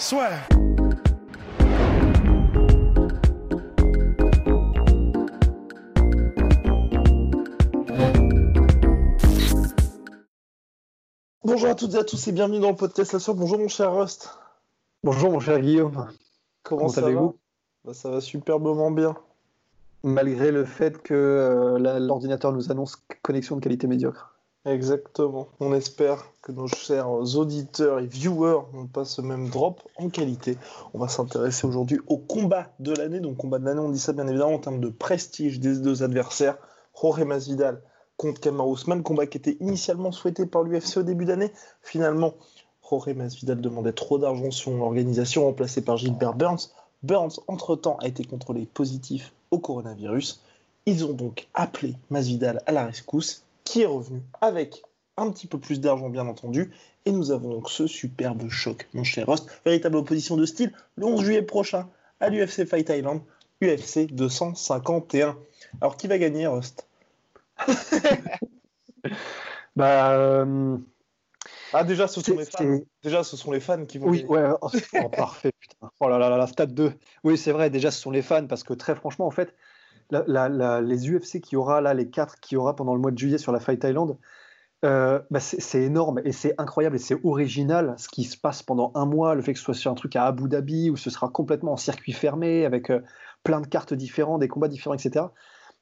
soit. Bonjour à toutes et à tous et bienvenue dans le podcast La. Bonjour mon cher Rust. Bonjour mon cher Guillaume. Comment, Comment ça va? Allez-vous Bah, Ça va superbement bien. Malgré le fait que euh, l'ordinateur nous annonce connexion de qualité médiocre. Exactement. On espère que nos chers auditeurs et viewers n'ont pas ce même drop en qualité. On va s'intéresser aujourd'hui au combat de l'année. Donc combat de l'année, on dit ça bien évidemment en termes de prestige des deux adversaires. Jorge Masvidal contre Kamaru Usman, combat qui était initialement souhaité par l'UFC au début d'année. Finalement, Jorge Masvidal demandait trop d'argent sur l'organisation remplacée par Gilbert Burns. Burns, entre-temps, a été contrôlé positif au coronavirus. Ils ont donc appelé Masvidal à la rescousse, qui est revenu avec un petit peu plus d'argent, bien entendu. Et nous avons donc ce superbe choc, mon cher Rost. Véritable opposition de style, le 11 juillet prochain, à l'UFC Fight Island, UFC 251. Alors, qui va gagner, Rost Bah, euh, Ah, déjà, ce sont les fans. Déjà, ce sont les fans qui vont oui, gagner. ouais, oh, parfait, putain. Oh là là là, la stade 2. Oui, c'est vrai, déjà, ce sont les fans, parce que très franchement, en fait, les UFC qu'il y aura, là, les quatre qu'il y aura pendant le mois de juillet sur la Fight Island, euh, bah, c'est énorme et c'est incroyable et c'est original ce qui se passe pendant un mois, le fait que ce soit sur un truc à Abu Dhabi où ce sera complètement en circuit fermé avec euh, plein de cartes différentes, des combats différents, etc.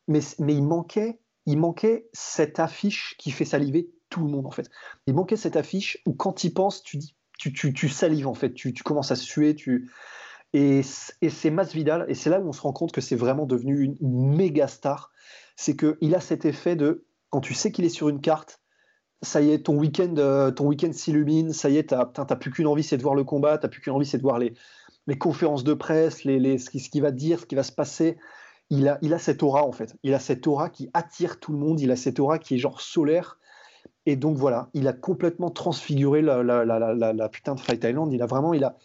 Mais, il manquait, il manquait cette affiche qui fait saliver tout le monde en fait. Il manquait cette affiche où quand tu y penses, tu dis, tu, tu, tu salives en fait, tu, tu commences à suer, tu et, et c'est Masvidal et c'est là où on se rend compte que c'est vraiment devenu une, méga star. C'est que il a cet effet de quand tu sais qu'il est sur une carte, ça y est, ton week-end, euh, week-end s'illumine, ça y est, t'as, plus qu'une envie, c'est de voir le combat, t'as plus qu'une envie, c'est de voir les, les conférences de presse, les, les, ce, qui, ce qui va dire, ce qui va se passer. Il a, il a cette aura en fait. Il a cette aura qui attire tout le monde. Il a cette aura qui est genre solaire. Et donc voilà, il a complètement transfiguré la, la, la- la putain de Fight Island. Il a vraiment, il a,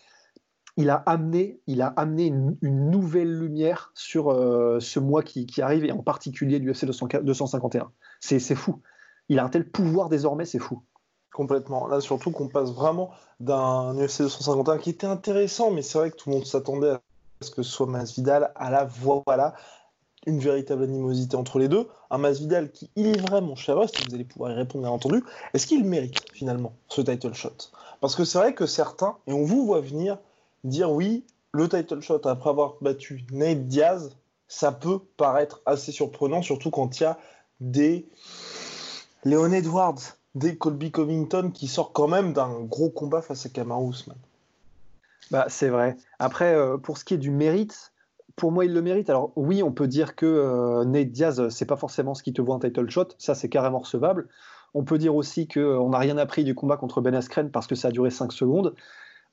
il a amené, il a amené une, nouvelle lumière sur euh, ce mois qui, arrive et en particulier l'UFC 251. C'est, fou. Il a un tel pouvoir désormais, c'est fou. Complètement. Là, surtout qu'on passe vraiment d'un UFC 251 qui était intéressant, mais c'est vrai que tout le monde s'attendait à ce que ce soit Masvidal à la. Voilà, une véritable animosité entre les deux. Un Masvidal qui, il est vrai, mon cher Rust, vous allez pouvoir y répondre, bien entendu. Est-ce qu'il mérite finalement ce title shot? Parce que c'est vrai que certains, et on vous voit venir, dire oui, le title shot après avoir battu Nate Diaz, ça peut paraître assez surprenant, surtout quand il y a des Léon Edwards, des Colby Covington qui sort quand même d'un gros combat face à Kamaru Usman. Bah, c'est vrai. Après, euh, pour ce qui est du mérite, pour moi, il le mérite. Alors oui, on peut dire que euh, Nate Diaz, euh, c'est pas forcément ce qui te vaut un title shot. Ça, c'est carrément recevable. On peut dire aussi qu'on n'a rien appris du combat contre Ben Askren parce que ça a duré 5 secondes.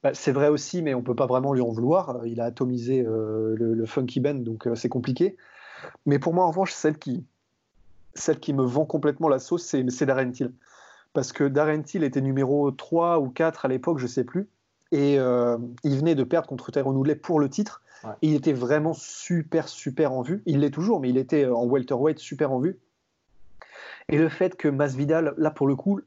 Bah, c'est vrai aussi, mais on peut pas vraiment lui en vouloir. Il a atomisé euh, le, le Funky Ben, donc euh, c'est compliqué. Mais pour moi, en revanche, celle qui, celle qui me vend complètement la sauce, c'est c'est Darren Till. Parce que Darren Till était numéro 3 ou 4 à l'époque, je sais plus. Et euh, il venait de perdre contre Tyrone Woodley pour le titre. Ouais. Et il était vraiment super, super en vue. Il l'est toujours, mais il était en welterweight super en vue. Et le fait que Masvidal, là pour le coup,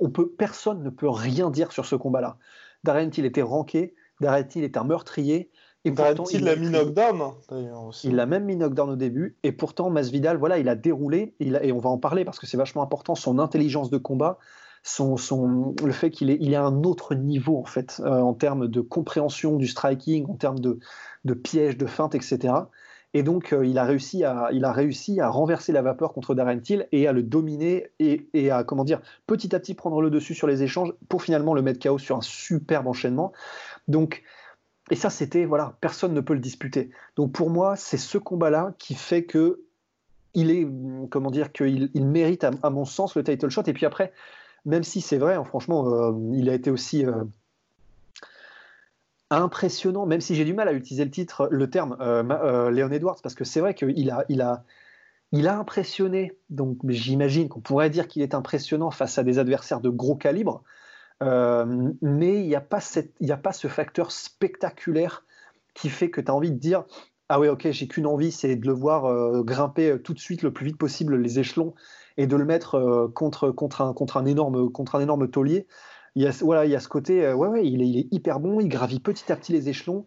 on peut, personne ne peut rien dire sur ce combat-là. Darren Till était ranké, Darren Till est un meurtrier. Et Darren pourtant, il l'a a mis knockdown, hein, d'ailleurs aussi. il l'a même mis knockdown au début, et pourtant Masvidal, voilà, il a déroulé, il a- et on va en parler parce que c'est vachement important, son intelligence de combat, son, son, le fait qu'il est, il est à un autre niveau en fait, euh, en termes de compréhension du striking, en termes de, de pièges, de feintes, etc. Et donc euh, il, a réussi à, il a réussi à renverser la vapeur contre Darren Till et à le dominer et, et à, comment dire, petit à petit prendre le dessus sur les échanges pour finalement le mettre KO sur un superbe enchaînement. Donc, et ça, c'était, voilà, personne ne peut le disputer. Donc pour moi, c'est ce combat-là qui fait que il est, comment dire, qu'il il mérite, à, à mon sens, le title shot. Et puis après, même si c'est vrai, hein, franchement, euh, il a été aussi euh, impressionnant, même si j'ai du mal à utiliser le titre, le terme euh, Léon Edwards, parce que c'est vrai qu'il a, il a, il a impressionné. Donc j'imagine qu'on pourrait dire qu'il est impressionnant face à des adversaires de gros calibre, mais il n'y a, pas a pas ce facteur spectaculaire qui fait que tu as envie de dire ah oui, ok, j'ai qu'une envie, c'est de le voir grimper tout de suite le plus vite possible les échelons et de le mettre euh, contre, contre, un, contre, un énorme, contre un énorme taulier. Il y a, voilà, il y a ce côté, euh, ouais, ouais, il est, hyper bon, il gravit petit à petit les échelons,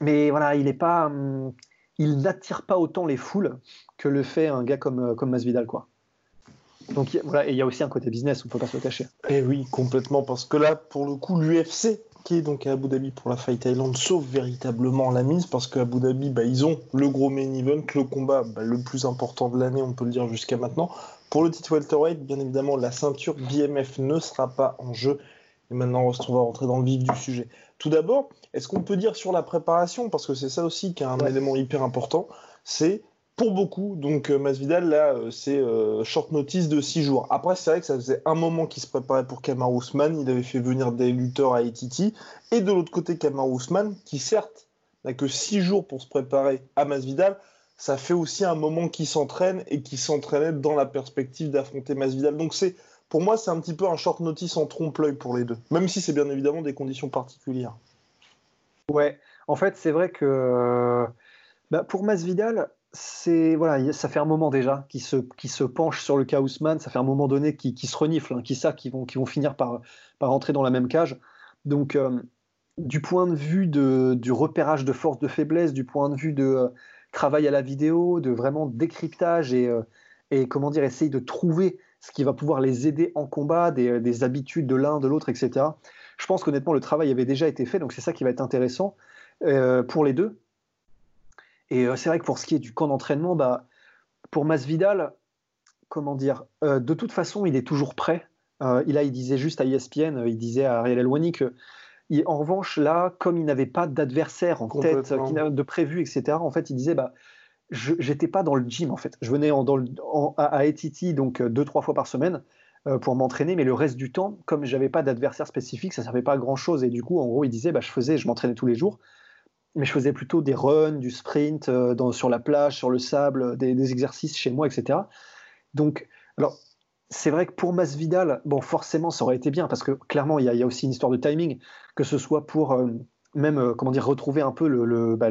mais voilà, il est pas, hum, il n'attire pas autant les foules que le fait un gars comme, euh, comme Masvidal, quoi. Donc voilà, et il y a aussi un côté business, on ne peut pas se le cacher. Et eh oui, complètement, parce que là, pour le coup, l'UFC qui est donc à Abu Dhabi pour la Fight Island sauve véritablement la mise parce qu'à Abu Dhabi, bah, ils ont le gros main event, le combat bah, le plus important de l'année, on peut le dire jusqu'à maintenant. Pour le titre welterweight, bien évidemment, la ceinture BMF ne sera pas en jeu. Et maintenant, on va rentrer dans le vif du sujet. Tout d'abord, est-ce qu'on peut dire sur la préparation, parce que c'est ça aussi qui est un élément hyper important, c'est pour beaucoup, donc euh, Masvidal, là, euh, c'est euh, short notice de 6 jours. Après, c'est vrai que ça faisait un moment qu'il se préparait pour Kamar Ousmane. Il avait fait venir des lutteurs à Etiti. Et de l'autre côté, Kamar Ousmane, qui certes n'a que 6 jours pour se préparer à Masvidal, ça fait aussi un moment qu'il s'entraîne et qu'il s'entraînait dans la perspective d'affronter Masvidal. Donc c'est, pour moi, c'est un petit peu un short notice en trompe-l'œil pour les deux, même si c'est bien évidemment des conditions particulières. Ouais, en fait, c'est vrai que bah, pour Masvidal, c'est voilà, ça fait un moment déjà qui se, qui se penche sur le cas Ousmane, ça fait un moment donné qui, qui se renifle, hein, qui savent qu'ils vont, qui vont finir par, par entrer dans la même cage. Donc, euh, du point de vue de, du repérage de force, de faiblesse, du point de vue de euh, travail à la vidéo, de vraiment décryptage et, euh, et comment dire, essayer de trouver ce qui va pouvoir les aider en combat, des, des habitudes de l'un, de l'autre, etc. Je pense qu'honnêtement, le travail avait déjà été fait, donc c'est ça qui va être intéressant pour les deux. Et euh, c'est vrai que pour ce qui est du camp d'entraînement, bah, pour Masvidal, comment dire, euh, de toute façon, il est toujours prêt. Euh, il, a, il disait juste à ESPN, il disait à Ariel Elwani que, en revanche, là, comme il n'avait pas d'adversaire en tête, de prévu, etc., en fait, il disait, bah, je n'étais pas dans le gym, en fait. Je venais en, dans le, à, à Etiti, donc deux, trois fois par semaine, pour m'entraîner, mais le reste du temps, comme j'avais pas d'adversaire spécifique, ça ne servait pas à grand chose. Et du coup, en gros, il disait, bah, je faisais, je m'entraînais tous les jours mais je faisais plutôt des runs, du sprint euh, dans, sur la plage, sur le sable, des, exercices chez moi, etc. Donc, alors, c'est vrai que pour Masvidal, bon, forcément, ça aurait été bien parce que clairement, il y, a aussi une histoire de timing, que ce soit pour euh, même, euh, comment dire, retrouver un peu bah,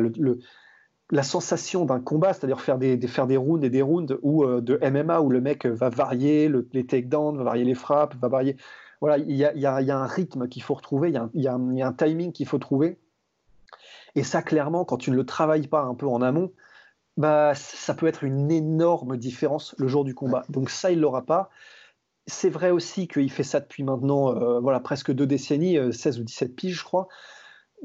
la sensation d'un combat, c'est-à-dire faire des, faire des rounds et des rounds ou de MMA où le mec va varier les takedowns, va varier les frappes, va varier. Voilà, il y a, y a, un rythme qu'il faut retrouver, il y, y, a un timing qu'il faut trouver et ça, clairement, quand tu ne le travailles pas un peu en amont, bah, ça peut être une énorme différence le jour du combat. Donc ça, il l'aura pas. C'est vrai aussi qu'il fait ça depuis maintenant euh, voilà, presque deux décennies, 16 euh, ou 17 piges, je crois.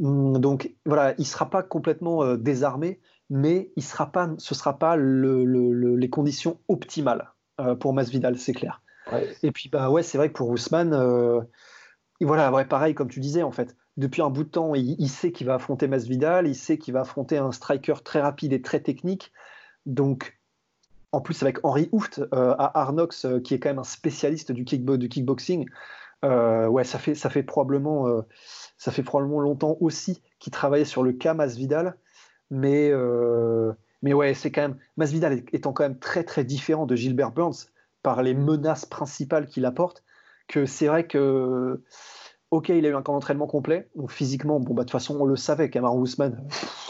Hum, donc voilà, il ne sera pas complètement euh, désarmé, mais il sera pas, ce ne sera pas les conditions optimales pour Masvidal, c'est clair. Et puis bah ouais, c'est vrai que pour Ousmane, voilà, ouais, pareil comme tu disais en fait depuis un bout de temps, il, sait qu'il va affronter Masvidal, il sait qu'il va affronter un striker très rapide et très technique. Donc, en plus avec Henri Hooft euh, à Arnox, euh, qui est quand même un spécialiste du, kickboxing, euh, ouais, ça fait, ça fait probablement, ça fait probablement longtemps aussi qu'il travaillait sur le cas Masvidal, mais mais ouais, c'est quand même Masvidal étant quand même très très différent de Gilbert Burns par les menaces principales qu'il apporte, que c'est vrai que Ok, il a eu un camp d'entraînement complet, donc physiquement, bon, bah, de toute façon, on le savait, Kamar Ousmane,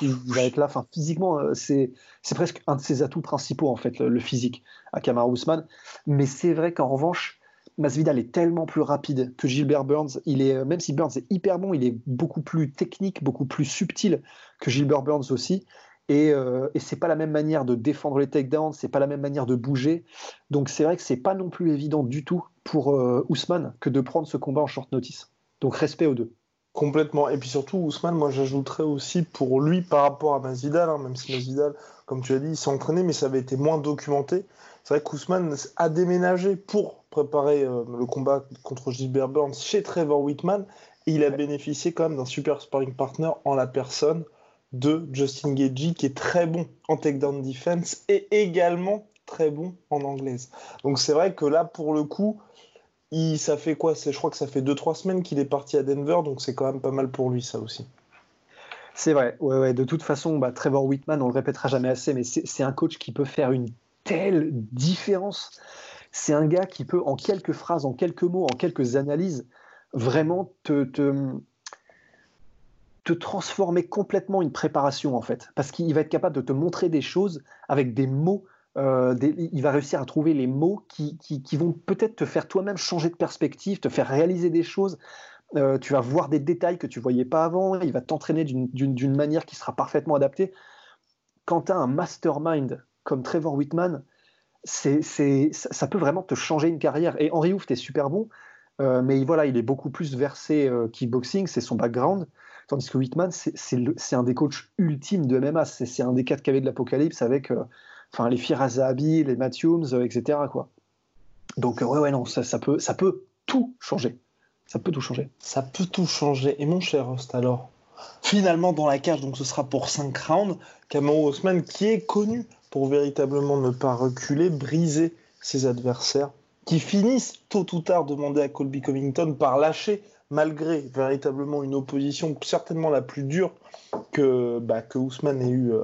il va être là. Enfin, physiquement, euh, c'est, c'est presque un de ses atouts principaux, en fait, le, physique à Kamar Ousmane. Mais c'est vrai qu'en revanche, Masvidal est tellement plus rapide que Gilbert Burns. Il est, euh, même si Burns est hyper bon, il est beaucoup plus technique, beaucoup plus subtil que Gilbert Burns aussi. Et, euh, et c'est pas la même manière de défendre les takedowns, c'est pas la même manière de bouger. Donc c'est vrai que c'est pas non plus évident du tout pour Ousmane que de prendre ce combat en short notice. Donc respect aux deux. Complètement. Et puis surtout, Ousmane, moi j'ajouterais aussi pour lui par rapport à Masvidal, hein, même si Masvidal, comme tu as dit, il s'est entraîné, mais ça avait été moins documenté. C'est vrai qu'Ousmane a déménagé pour préparer euh, le combat contre Gilbert Burns chez Trevor Whitman. Et il a bénéficié quand même d'un super sparring partner en la personne de Justin Gagey, qui est très bon en takedown defense et également très bon en anglaise. Donc c'est vrai que là, pour le coup, il, ça fait quoi? Je crois que ça fait 2-3 semaines qu'il est parti à Denver, donc c'est quand même pas mal pour lui, ça aussi. C'est vrai, ouais, ouais. de toute façon, bah, Trevor Whitman, on le répétera jamais assez, mais c'est un coach qui peut faire une telle différence. C'est un gars qui peut, en quelques phrases, en quelques mots, en quelques analyses, vraiment te, te, te transformer complètement une préparation, en fait. Parce qu'il va être capable de te montrer des choses avec des mots. Euh, il va réussir à trouver les mots qui, qui, vont peut-être te faire toi-même changer de perspective, te faire réaliser des choses euh, tu vas voir des détails que tu voyais pas avant, il va t'entraîner d'une manière qui sera parfaitement adaptée. Quand tu as un mastermind comme Trevor Whitman, c'est ça peut vraiment te changer une carrière. Et Henry Hooft est super bon, euh, mais voilà, il est beaucoup plus versé kickboxing, c'est son background. Tandis que Whitman, c'est un des coachs ultimes de MMA. C'est un des quatre cavés de l'apocalypse avec enfin les Firas les Matthews, etc. Quoi. Donc, ouais, ouais, non, ça, ça, peut, ça peut tout changer. Ça peut tout changer. Ça peut tout changer. Et mon cher Host, alors Finalement, dans la cage, donc ce sera pour 5 rounds, Cameron Haussmann, qui est connu pour véritablement ne pas reculer, briser ses adversaires, qui finissent tôt ou tard demander à Colby Covington par lâcher, malgré véritablement une opposition certainement la plus dure que, bah, Ousmane ait eu euh,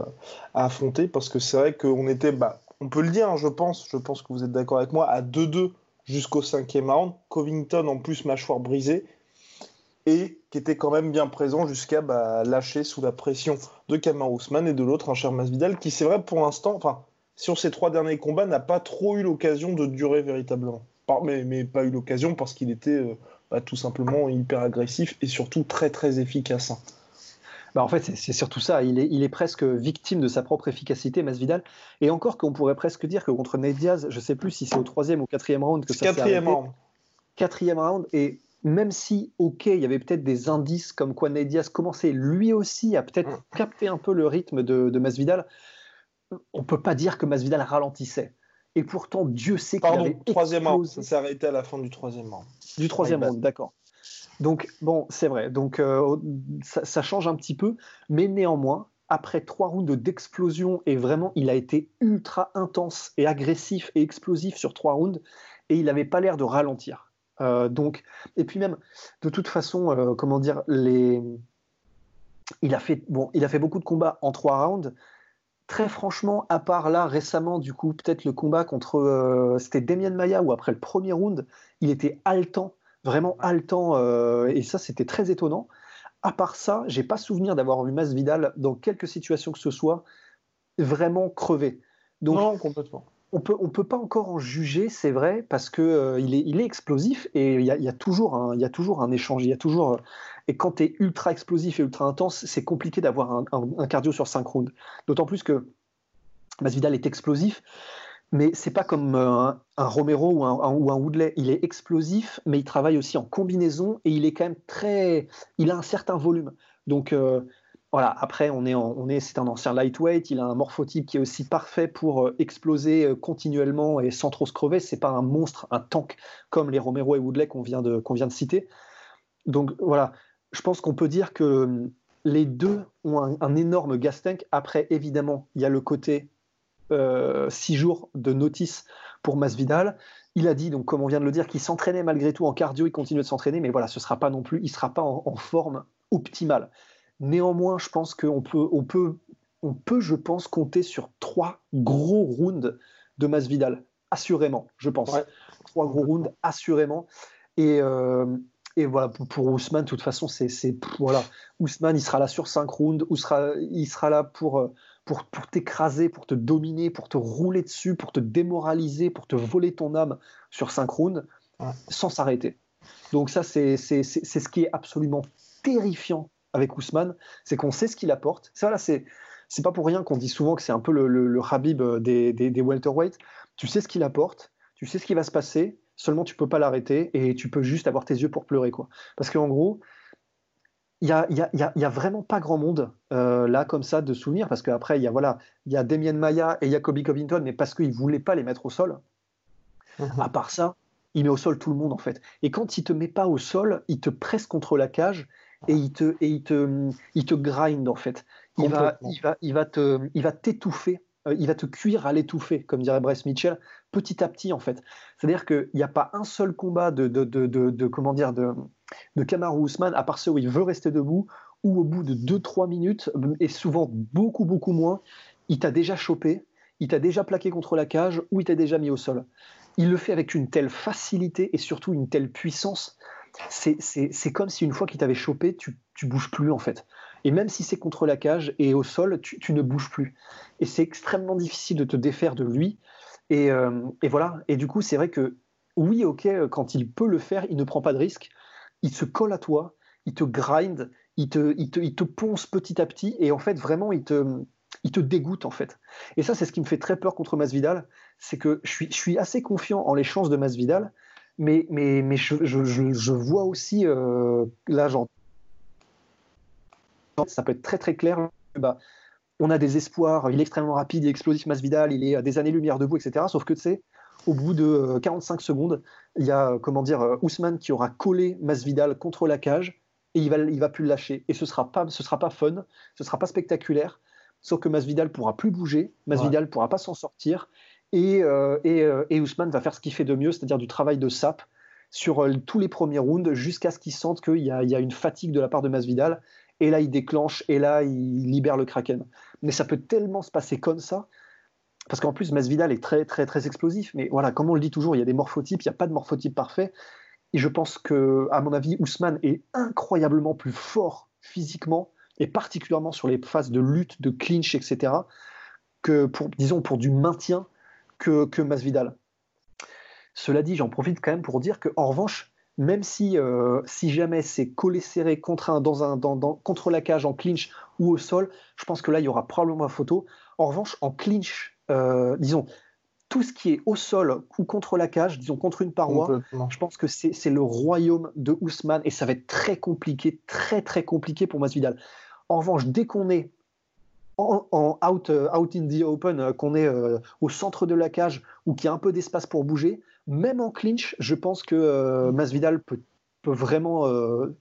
à affronter, parce que c'est vrai qu'on était, bah, on peut le dire, hein, je pense, je pense que vous êtes d'accord avec moi, à 2-2 jusqu'au cinquième round. Covington en plus mâchoire brisée et qui était quand même bien présent jusqu'à bah, lâcher sous la pression de Kamar Ousmane et de l'autre un cher Masvidal qui c'est vrai pour l'instant, enfin sur ces trois derniers combats n'a pas trop eu l'occasion de durer véritablement. Mais, pas eu l'occasion parce qu'il était euh, bah, tout simplement hyper agressif et surtout très très efficace. Bah en fait, c'est surtout ça. Il est, il est presque victime de sa propre efficacité, Masvidal. Et encore qu'on pourrait presque dire que contre Diaz, je ne sais plus si c'est au troisième ou quatrième round que ça Quatrième round. Quatrième round. Et même si, ok, il y avait peut-être des indices comme quoi Diaz commençait lui aussi à peut-être mm. capter un peu le rythme de, de Masvidal, on peut pas dire que Masvidal ralentissait. Et pourtant, Dieu sait qu'il avait troisième round. Ça s'est arrêté à la fin du troisième round. Du troisième round, d'accord. Donc, bon, c'est vrai. Donc, euh, ça, change un petit peu. Mais néanmoins, après trois rounds d'explosion, et vraiment, il a été ultra intense et agressif et explosif sur trois rounds, et il n'avait pas l'air de ralentir. Euh, donc, et puis même, de toute façon, euh, comment dire, il, a fait, bon, il a fait beaucoup de combats en trois rounds. Très franchement, à part là récemment, du coup, peut-être le combat contre. C'était Damien Maya, où après le premier round, il était haletant vraiment haletant, euh, et ça c'était très étonnant. À part ça, j'ai pas souvenir d'avoir vu Masvidal dans quelque situation que ce soit vraiment crevé. Donc, non, complètement. On peut, on peut pas encore en juger, c'est vrai, parce que euh, il, est, il est explosif et il y, a, y a toujours un, y a toujours un échange. Il y a toujours, et quand tu es ultra explosif et ultra intense, c'est compliqué d'avoir un, un, cardio sur 5 rounds. D'autant plus que Masvidal est explosif, mais c'est pas comme euh, un, Romero ou un, Woodley. Il est explosif, mais il travaille aussi en combinaison et il est quand même très. Il a un certain volume. Donc euh, voilà. Après, on est, on est, c'est un ancien lightweight. Il a un morphotype qui est aussi parfait pour euh, exploser continuellement et sans trop se crever. C'est pas un monstre, un tank comme les Romero et Woodley qu'on vient de qu'on vient de citer. Donc voilà. Je pense qu'on peut dire que les deux ont un, énorme gas tank. Après, évidemment, il y a le côté six jours de notice pour Masvidal. Il a dit, donc comme on vient de le dire, qu'il s'entraînait malgré tout en cardio, il continue de s'entraîner, mais voilà, ce sera pas non plus, il sera pas en, forme optimale. Néanmoins, je pense qu'on peut, on peut, on peut, je pense, compter sur trois gros rounds de Masvidal, assurément, je pense. Trois gros rounds, assurément. Et, euh, et voilà, pour, Ousmane, de toute façon, c'est voilà, Ousmane, il sera là sur cinq rounds, ou sera, il sera là pour euh, pour, t'écraser, pour te dominer, pour te rouler dessus, pour te démoraliser, pour te voler ton âme sur synchrone, sans s'arrêter. Donc ça, c'est ce qui est absolument terrifiant avec Ousmane, c'est qu'on sait ce qu'il apporte. Ça, là, c'est c'est pas pour rien qu'on dit souvent que c'est un peu le, le, Habib des, des, des welterweights. Tu sais ce qu'il apporte, tu sais ce qui va se passer, seulement tu peux pas l'arrêter et tu peux juste avoir tes yeux pour pleurer. quoi. Parce qu'en gros, il n'y a, y a, y a, vraiment pas grand monde euh, là comme ça de souvenirs parce qu'après il y a voilà il y a Damien Maya et Jacoby Covington mais parce qu'ils voulaient pas les mettre au sol mhm. à part ça il met au sol tout le monde en fait et quand il te met pas au sol il te presse contre la cage et il te et il te il te grind en fait il va il va il va te il va t'étouffer euh, il va te cuire à l'étouffer, comme dirait Bryce Mitchell, petit à petit en fait. C'est-à-dire qu'il n'y a pas un seul combat de, de, de, de comment dire de, de Kamaru Usman, à part ceux où il veut rester debout, ou au bout de 2-3 minutes, et souvent beaucoup beaucoup moins, il t'a déjà chopé, il t'a déjà plaqué contre la cage, ou il t'a déjà mis au sol. Il le fait avec une telle facilité et surtout une telle puissance. C'est comme si une fois qu'il t'avait chopé, tu, tu bouges plus en fait. Et même si c'est contre la cage et au sol, tu, ne bouges plus. Et c'est extrêmement difficile de te défaire de lui. Euh, et, voilà. Et du coup, c'est vrai que oui, ok, quand il peut le faire, il ne prend pas de risque. Il se colle à toi, il te grind, il te, il te, il te ponce petit à petit. Et en fait, vraiment, il te, il te dégoûte en fait. Et ça, c'est ce qui me fait très peur contre Masvidal, c'est que je suis, je suis assez confiant en les chances de Masvidal, mais, mais, mais je, je, vois aussi, euh, là, ça peut être très très clair. Bah, on a des espoirs, il est extrêmement rapide, il est explosif, Masvidal, il est à des années-lumière debout, etc. Sauf que tu sais, au bout de 45 euh, secondes, il y a comment dire euh, Ousmane qui aura collé Masvidal contre la cage et il va il va plus le lâcher et ce sera pas ce sera pas fun, ce sera pas spectaculaire. Sauf que Masvidal pourra plus bouger, Masvidal pourra pas s'en sortir et, euh, et, et, Ousmane va faire ce qu'il fait de mieux, c'est-à-dire du travail de sap sur tous les premiers rounds jusqu'à ce qu'il sente qu'il y, y, a une fatigue de la part de Masvidal et là il déclenche, et là il libère le Kraken. Mais ça peut tellement se passer comme ça, parce qu'en plus Masvidal est très très très explosif, mais voilà, comme on le dit toujours, il y a des morphotypes, il n'y a pas de morphotype parfait, et je pense que, à mon avis, Ousmane est incroyablement plus fort physiquement, et particulièrement sur les phases de lutte, de clinch, etc., que pour, disons, pour du maintien que, que Masvidal. Cela dit, j'en profite quand même pour dire qu'en revanche, même si, euh, si jamais c'est collé serré contre, un, dans un, dans, contre la cage en clinch ou au sol, je pense que là, il y aura probablement la photo. En revanche, en clinch, euh, disons, tout ce qui est au sol ou contre la cage, disons contre une paroi, je pense que c'est le royaume de Ousmane et ça va être très compliqué, très très compliqué pour Masvidal. En revanche, dès qu'on est en, out, euh, out in the open, qu'on est au centre de la cage ou qu'il y a un peu d'espace pour bouger, même en clinch, je pense que euh, Masvidal peut, vraiment euh,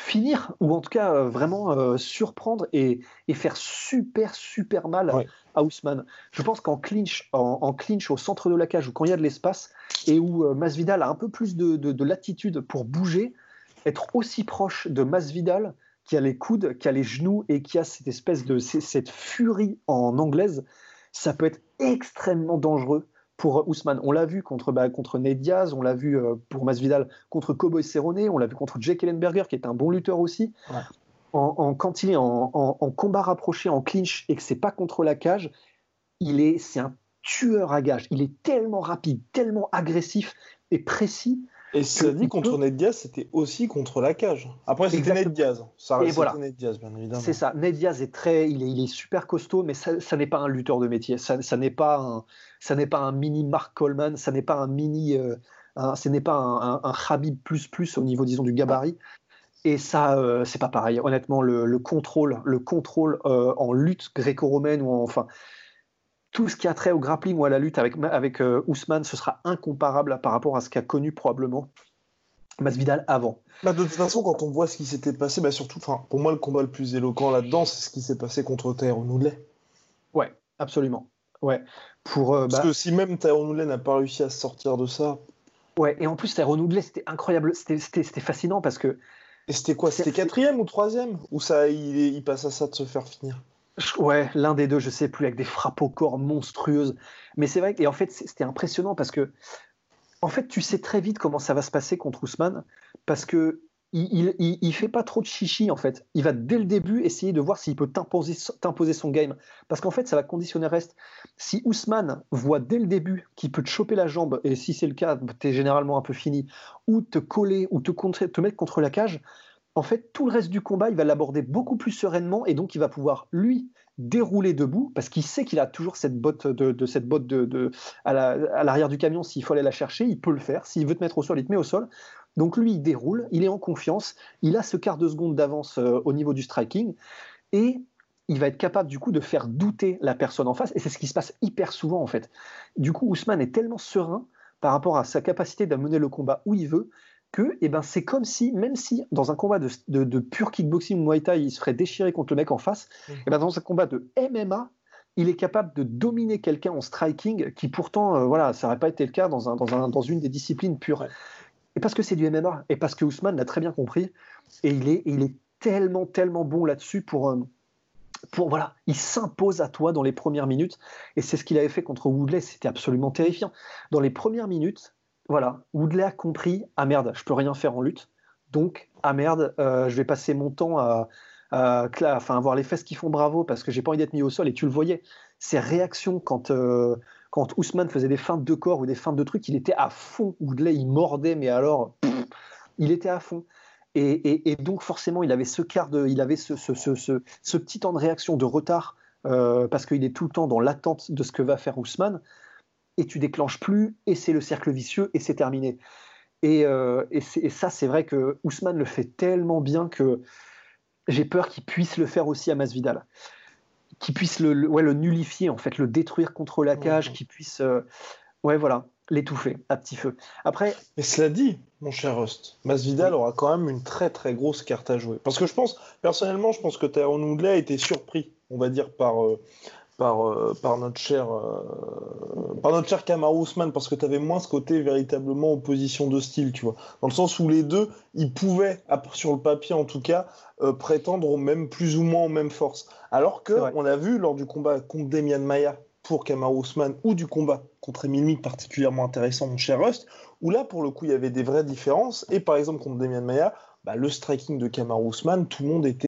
finir, ou en tout cas euh, vraiment surprendre et, faire super, super mal à Ousmane. Je pense qu'en clinch, en, clinch au centre de la cage, ou quand il y a de l'espace, et où Masvidal a un peu plus de, de, latitude pour bouger, être aussi proche de Masvidal qui a les coudes, qui a les genoux et qui a cette espèce de cette furie en anglaise, ça peut être extrêmement dangereux pour Ousmane. On l'a vu contre, bah, contre Ned Diaz, on l'a vu euh, pour Masvidal contre Cowboy Cerrone, on l'a vu contre Jake Ellenberger, qui est un bon lutteur aussi. En, quand il est en, combat rapproché, en clinch, et que c'est pas contre la cage, il est, c'est un tueur à gage. Il est tellement rapide, tellement agressif et précis et ça dit, contre Ned Diaz, c'était aussi contre la cage. Après, c'était Ned Diaz. Ça reste voilà. Ned Diaz, bien évidemment. C'est ça. Ned Diaz est très, il est, il est super costaud, mais ça, ça n'est pas un lutteur de métier. Ça, ça n'est pas un, ça n'est pas un mini Mark Coleman. Ça n'est pas un mini, euh, ce n'est pas un, un, Khabib plus plus au niveau, disons, du gabarit. Et ça, euh, c'est pas pareil. Honnêtement, le, le contrôle, le contrôle euh, en lutte gréco-romaine ou en, enfin, tout ce qui a trait au grappling ou à la lutte avec, avec euh, Ousmane, ce sera incomparable par rapport à ce qu'a connu probablement Masvidal avant. Bah, de toute façon, quand on voit ce qui s'était passé, bah surtout, pour moi, le combat le plus éloquent là-dedans, c'est ce qui s'est passé contre Tyrone Woodley. Ouais, absolument. Ouais. Pour, euh, Parce bah que si même Tyrone Woodley n'a pas réussi à se sortir de ça. Ouais, et en plus, Tyrone Woodley, c'était incroyable, c'était fascinant parce que. Et c'était quoi? C'était quatrième ou troisième? Ou ça, il, il passe à ça de se faire finir? Ouais, l'un des deux, je sais plus, avec des frappes au corps monstrueuses. Mais c'est vrai, et en fait, c'était impressionnant parce que, en fait, tu sais très vite comment ça va se passer contre Ousmane parce que il, il, fait pas trop de chichi en fait. Il va dès le début essayer de voir s'il peut t'imposer son game. Parce qu'en fait, ça va conditionner le reste. Si Ousmane voit dès le début qu'il peut te choper la jambe, et si c'est le cas, tu es généralement un peu fini, ou te coller, ou te, te mettre contre la cage, en fait, tout le reste du combat, il va l'aborder beaucoup plus sereinement et donc il va pouvoir, lui, dérouler debout parce qu'il sait qu'il a toujours cette botte, de, cette botte de, à l'arrière du camion. S'il faut aller la chercher, il peut le faire. S'il veut te mettre au sol, il te met au sol. Donc lui, il déroule, il est en confiance, il a ce quart de seconde d'avance euh, au niveau du striking et il va être capable du coup de faire douter la personne en face et c'est ce qui se passe hyper souvent en fait. Du coup, Ousmane est tellement serein par rapport à sa capacité d'amener le combat où il veut que eh ben, c'est comme si, même si dans un combat de, de, pur kickboxing ou Muay Thai, il se ferait déchirer contre le mec en face, mmh. eh ben, dans un combat de MMA, il est capable de dominer quelqu'un en striking qui pourtant, euh, voilà, ça n'aurait pas été le cas dans, un, dans, un, dans une des disciplines pures. Et parce que c'est du MMA, et parce que Ousmane l'a très bien compris, et il est, il est tellement, tellement bon là-dessus pour, euh, pour, voilà, il s'impose à toi dans les premières minutes, et c'est ce qu'il avait fait contre Woodley, c'était absolument terrifiant. Dans les premières minutes, voilà, Woodley a compris, ah merde, je peux rien faire en lutte, donc, ah merde, euh, je vais passer mon temps à, euh, enfin, avoir les fesses qui font bravo parce que j'ai pas envie d'être mis au sol et tu le voyais. Ses réactions quand, euh, quand Ousmane faisait des feintes de corps ou des feintes de trucs, il était à fond. Woodley, il mordait, mais alors, il était à fond. Et, donc, forcément, il avait ce quart de, il avait ce, ce, ce, ce petit temps de réaction, de retard, euh, parce qu'il est tout le temps dans l'attente de ce que va faire Ousmane. Et tu déclenches plus, et c'est le cercle vicieux, et c'est terminé. Et, et ça, c'est vrai que Ousmane le fait tellement bien que j'ai peur qu'il puisse le faire aussi à Masvidal. Qu'il puisse le, ouais, le nullifier, en fait, le détruire contre la cage, qu'il puisse. Euh, ouais, voilà, l'étouffer à petit feu. Après. Mais cela dit, mon cher Rust, Masvidal aura quand même une très très grosse carte à jouer. Parce que je pense, personnellement, je pense que Tyrone Woodley a été surpris, on va dire, par, euh, par, euh, par, notre cher, euh, par notre cher Kamaru Usman parce que tu avais moins ce côté véritablement opposition de style, tu vois. Dans le sens où les deux, ils pouvaient, sur le papier en tout cas, euh, prétendre même plus ou moins aux mêmes forces. Alors que on a vu lors du combat contre Demian Maia pour Kamaru Usman ou du combat contre Emile particulièrement intéressant, mon cher Rust, où là, pour le coup, il y avait des vraies différences. Et par exemple, contre Demian Maia, bah, le striking de Kamaru Usman, tout le monde était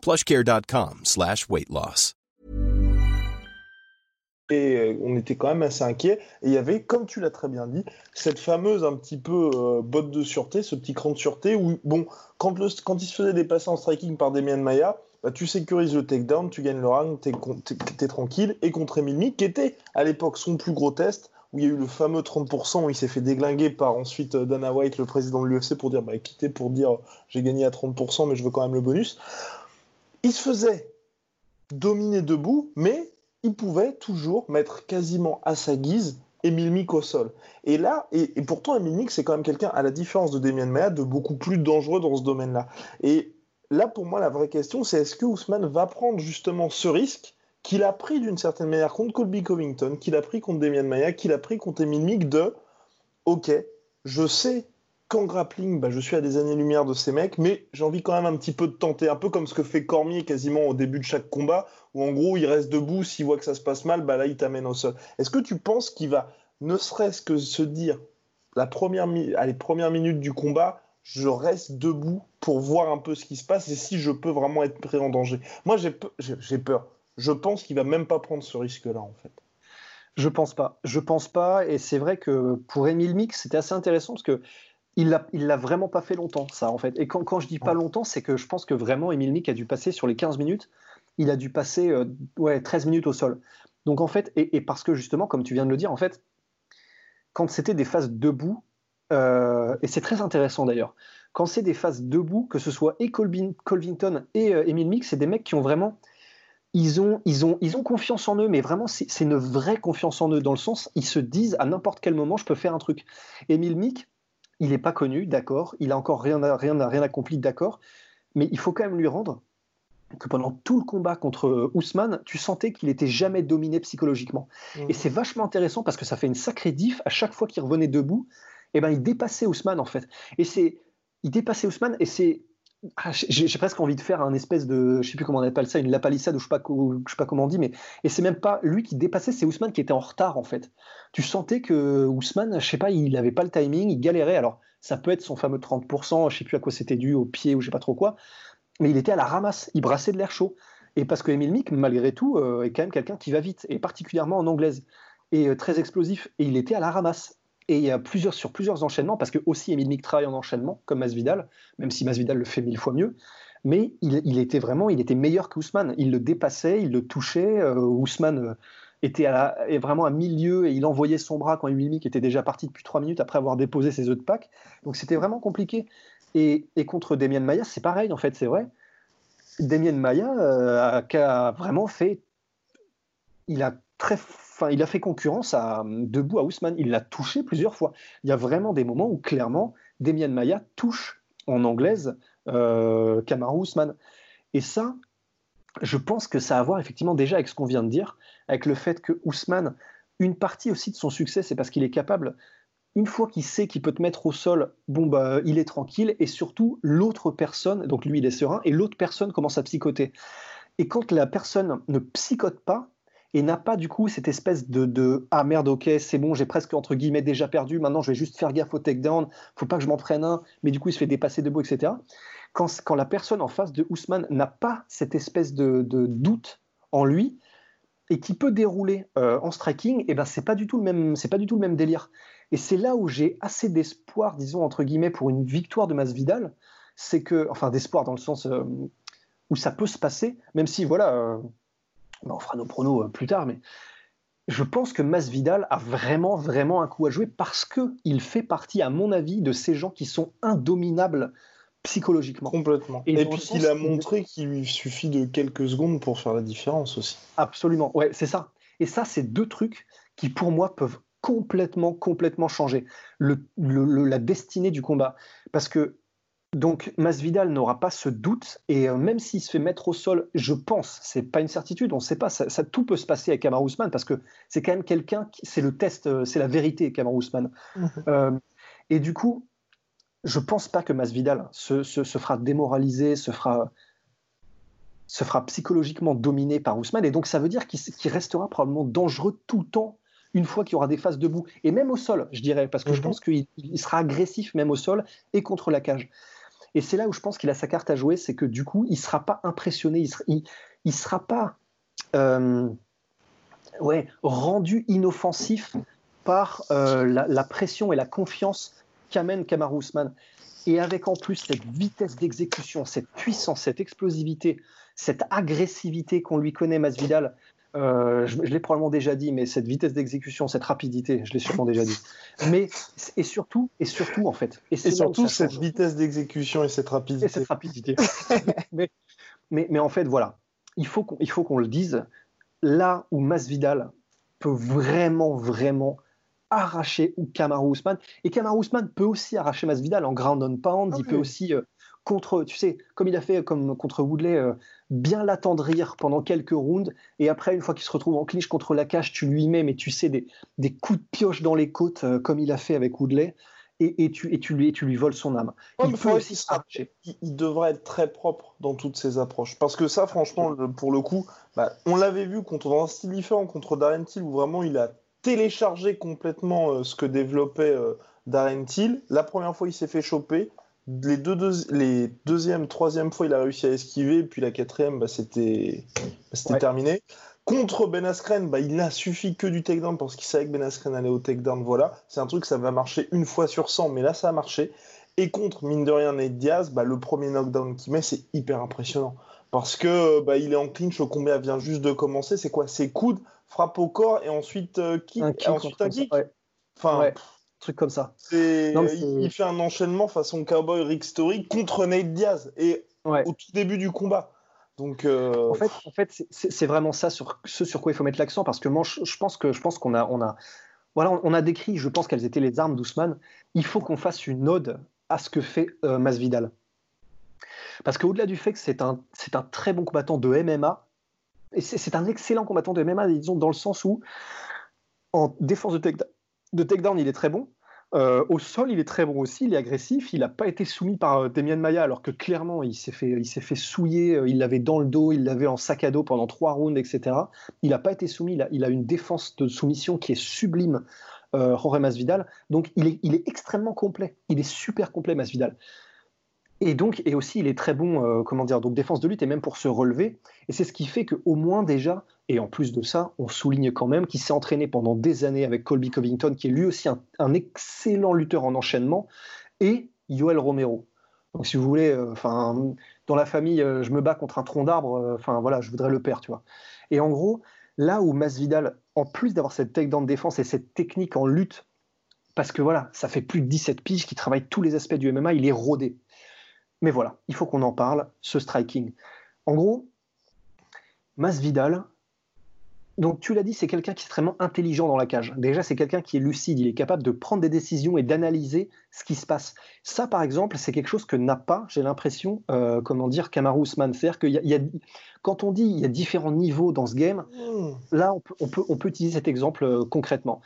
plushcare.com slash weight loss. Et euh, on était quand même assez inquiet. Et il y avait, comme tu l'as très bien dit, cette fameuse un petit peu euh, botte de sûreté, ce petit cran de sûreté où, bon, quand, il se faisait dépasser en striking par Demian Maya, bah, tu sécurises le takedown, tu gagnes le round, t'es es, tranquille. Et contre Emile qui était à l'époque son plus gros test, où il y a eu le fameux 30% où il s'est fait déglinguer par ensuite euh, Dana White, le président de l'UFC, pour dire bah, quittez pour dire j'ai gagné à 30%, mais je veux quand même le bonus il se faisait dominer debout, mais il pouvait toujours mettre quasiment à sa guise Emile Mick au sol. Et là, et, pourtant Emile Mick, c'est quand même quelqu'un, à la différence de Damien Maia, de beaucoup plus dangereux dans ce domaine-là. Et là, pour moi, la vraie question, c'est est-ce que Ousmane va prendre justement ce risque qu'il a pris d'une certaine manière contre Colby Covington, qu'il a pris contre Damien Maia, qu'il a pris contre Emile Mick de OK, je sais qu'en grappling, bah, je suis à des années-lumière de ces mecs, mais j'ai envie quand même un petit peu de tenter, un peu comme ce que fait Cormier quasiment au début de chaque combat, où en gros il reste debout, s'il voit que ça se passe mal, bah là il t'amène au sol. Est-ce que tu penses qu'il va, ne serait-ce que se dire, la première à les premières minutes du combat, je reste debout pour voir un peu ce qui se passe et si je peux vraiment être pris en danger? Moi j'ai peur. Je pense qu'il va même pas prendre ce risque-là en fait. Je pense pas. Je pense pas. Et c'est vrai que pour Emile Mix, c'était assez intéressant parce que il l'a, l'a vraiment pas fait longtemps, ça, en fait. Et quand, quand je dis pas longtemps, c'est que je pense que vraiment, Emile Mick a dû passer sur les 15 minutes, il a dû passer euh, ouais, 13 minutes au sol. Donc, en fait, et, parce que justement, comme tu viens de le dire, en fait, quand c'était des phases debout, euh, et c'est très intéressant d'ailleurs, quand c'est des phases debout, que ce soit et Colvin, Colvington et euh, Emile Mick, c'est des mecs qui ont vraiment. Ils ont, ils, ont, ils ont confiance en eux, mais vraiment, c'est, c'est une vraie confiance en eux, dans le sens, ils se disent à n'importe quel moment, je peux faire un truc. Emile Mick, il n'est pas connu, d'accord, il a encore rien, rien, rien accompli, d'accord, mais il faut quand même lui rendre que pendant tout le combat contre euh, Ousmane, tu sentais qu'il était jamais dominé psychologiquement. Mmh. Et c'est vachement intéressant parce que ça fait une sacrée diff à chaque fois qu'il revenait debout, et eh ben il dépassait Ousmane en fait. Et c'est il dépassait Ousmane et c'est ah, j'ai presque envie de faire un espèce de, je sais plus comment on appelle ça, une lapalissade ou je sais pas, sais pas comment on dit, mais et c'est même pas lui qui dépassait, c'est Ousmane qui était en retard en fait. Tu sentais que Ousmane, je sais pas, il avait pas le timing, il galérait. Alors ça peut être son fameux 30%, je sais plus à quoi c'était dû, au pied ou je sais pas trop quoi, mais il était à la ramasse, il brassait de l'air chaud. Et parce que Emile Mick, malgré tout, euh, est quand même quelqu'un qui va vite, et particulièrement en anglaise, et euh, très explosif, et il était à la ramasse. Et a sur plusieurs enchaînements, parce que aussi Emile Mick travaille en enchaînement, comme Masvidal, même si Masvidal le fait mille fois mieux. Mais il, était vraiment, il était meilleur qu'Ousmane. Il le dépassait, il le touchait. Euh, Ousmane euh, était à vraiment à milieu et il envoyait son bras quand Emile Mick était déjà parti depuis trois minutes après avoir déposé ses œufs de Pâques. Donc c'était vraiment compliqué. Et, contre Damien Maya, c'est pareil en fait, c'est vrai. Damien Maya euh, a, vraiment fait, il a très il a fait concurrence à, debout à Ousmane. Il l'a touché plusieurs fois. Il y a vraiment des moments où clairement Demian Maya touche en anglaise euh, Kamaru Ousmane. Et ça, je pense que ça a à voir effectivement déjà avec ce qu'on vient de dire, avec le fait que Ousmane, une partie aussi de son succès, c'est parce qu'il est capable, une fois qu'il sait qu'il peut te mettre au sol, bon bah il est tranquille, et surtout l'autre personne, donc lui il est serein, et l'autre personne commence à psychoter. Et quand la personne ne psychote pas, et n'a pas du coup cette espèce de, ah merde ok c'est bon j'ai presque entre guillemets déjà perdu maintenant je vais juste faire gaffe au takedown faut pas que je m'en prenne un mais du coup il se fait dépasser debout etc quand, quand la personne en face de Ousmane n'a pas cette espèce de, de, doute en lui et qui peut dérouler euh, en striking et eh ben c'est pas du tout le même c'est pas du tout le même délire. Et c'est là où j'ai assez d'espoir disons entre guillemets pour une victoire de Masvidal c'est que enfin d'espoir dans le sens euh, où ça peut se passer même si voilà euh, on fera nos pronos euh, plus tard, mais je pense que Masvidal a vraiment, vraiment un coup à jouer parce qu'il fait partie, à mon avis, de ces gens qui sont indominables psychologiquement. Complètement. Et, puis il a montré qu'il lui suffit de quelques secondes pour faire la différence aussi. Absolument, ouais, c'est ça. Et ça, c'est deux trucs qui, pour moi, peuvent complètement, complètement changer la destinée du combat. Parce que donc Masvidal n'aura pas ce doute et euh, même s'il se fait mettre au sol, je pense, c'est pas une certitude, on ne sait pas, ça, tout peut se passer avec Kamar Ousmane parce que c'est quand même quelqu'un, c'est le test, euh, c'est la vérité Kamar Ousmane. Mhm. Euh, et du coup, je pense pas que Masvidal se, se, fera démoraliser, se fera, se fera psychologiquement dominer par Ousmane et donc ça veut dire qu'il restera probablement dangereux tout le temps une fois qu'il y aura des phases debout et même au sol, je dirais, parce que je mhm. pense qu'il sera agressif même au sol et contre la cage. Et c'est là où je pense qu'il a sa carte à jouer, c'est que du coup, il ne sera pas impressionné, il ne sera, pas euh, ouais, rendu inoffensif par euh, la, pression et la confiance qu'amène Kamaru Usman. Et avec en plus cette vitesse d'exécution, cette puissance, cette explosivité, cette agressivité qu'on lui connaît, Masvidal, euh, je, l'ai probablement déjà dit, mais cette vitesse d'exécution, cette rapidité, je l'ai sûrement déjà dit. Mais et surtout, et surtout en fait, et, surtout cette vitesse d'exécution et cette rapidité. Et cette rapidité. mais, mais, mais, en fait, voilà, il faut qu'on faut qu'on le dise. Là où Masvidal peut vraiment, vraiment arracher ou Kamaru Usman, et Kamaru Usman peut aussi arracher Masvidal en ground and pound. il ah peut aussi euh, contre, tu sais, comme il a fait comme contre Woodley, euh, bien l'attendrir pendant quelques rounds, et après, une fois qu'il se retrouve en clinch contre la cage, tu lui mets, mais tu sais, des, des coups de pioche dans les côtes, euh, comme il a fait avec Woodley, et, et, tu, et, tu, lui, tu lui voles son âme. il, aussi il, devrait être très propre dans toutes ses approches, parce que ça, franchement, pour le coup, bah, on l'avait vu contre, dans un style différent contre Darren Till, où vraiment il a téléchargé complètement euh, ce que développait Darren Till. La première fois, il s'est fait choper les deux, les deuxième, troisième fois, il a réussi à esquiver, puis la quatrième, bah, c'était bah, terminé. Contre Ben Askren, bah, il n'a suffi que du takedown parce qu'il savait que Ben Askren allait au takedown. Voilà, c'est un truc, ça va marcher une fois sur 100, mais là, ça a marché. Et contre, mine de rien, Nate Diaz, bah, le premier knockdown qu'il met, c'est hyper impressionnant. Parce que bah, il est en clinch, le combat vient juste de commencer. C'est quoi? C'est coude, frappe au corps et ensuite euh, kick, un kick, ensuite un kick. Enfin, truc comme ça. il fait un enchaînement façon cowboy Rick Story contre Nate Diaz et au tout début du combat. Donc, euh, en fait, en fait c'est vraiment ça sur ce sur quoi il faut mettre l'accent parce que moi, je, pense que je pense qu'on a, on a, voilà, on a décrit, je pense qu'elles étaient les armes d'Ousmane. Il faut qu'on fasse une ode à ce que fait euh, Masvidal. Parce qu'au-delà du fait que c'est un, c'est un très bon combattant de MMA, c'est un excellent combattant de MMA, disons, dans le sens où, en défense de, de takedown, il est très bon. Euh, au sol, il est très bon aussi, il est agressif. Il n'a pas été soumis par euh, Demian Maya, alors que clairement, il s'est fait, il s'est fait souiller. Euh, il l'avait dans le dos, il l'avait en sac à dos pendant trois rounds, etc. Il n'a pas été soumis. Il a, il a, une défense de soumission qui est sublime, euh, Jorge Masvidal. Donc, il est, il est extrêmement complet. Il est super complet, Masvidal. Et donc, et aussi, il est très bon, euh, comment dire, donc défense de lutte et même pour se relever. Et c'est ce qui fait qu'au moins déjà, et en plus de ça, on souligne quand même qu'il s'est entraîné pendant des années avec Colby Covington, qui est lui aussi un, excellent lutteur en enchaînement, et Yoel Romero. Donc, si vous voulez, euh, enfin, dans la famille, euh, je me bats contre un tronc d'arbre, enfin voilà, je voudrais le père, tu vois. Et en gros, là où Masvidal, en plus d'avoir cette takedown de défense et cette technique en lutte, parce que voilà, ça fait plus de 17 piges qu'il travaille tous les aspects du MMA, il est rodé. Mais voilà, il faut qu'on en parle, ce striking. En gros, Masvidal, donc tu l'as dit, c'est quelqu'un qui est extrêmement intelligent dans la cage. Déjà, c'est quelqu'un qui est lucide, il est capable de prendre des décisions et d'analyser ce qui se passe. Ça, par exemple, c'est quelque chose que n'a pas, j'ai l'impression, euh, comment dire, Kamaru Usman. C'est-à-dire que quand on dit il y a différents niveaux dans ce game, là, on peut, utiliser cet exemple euh, concrètement.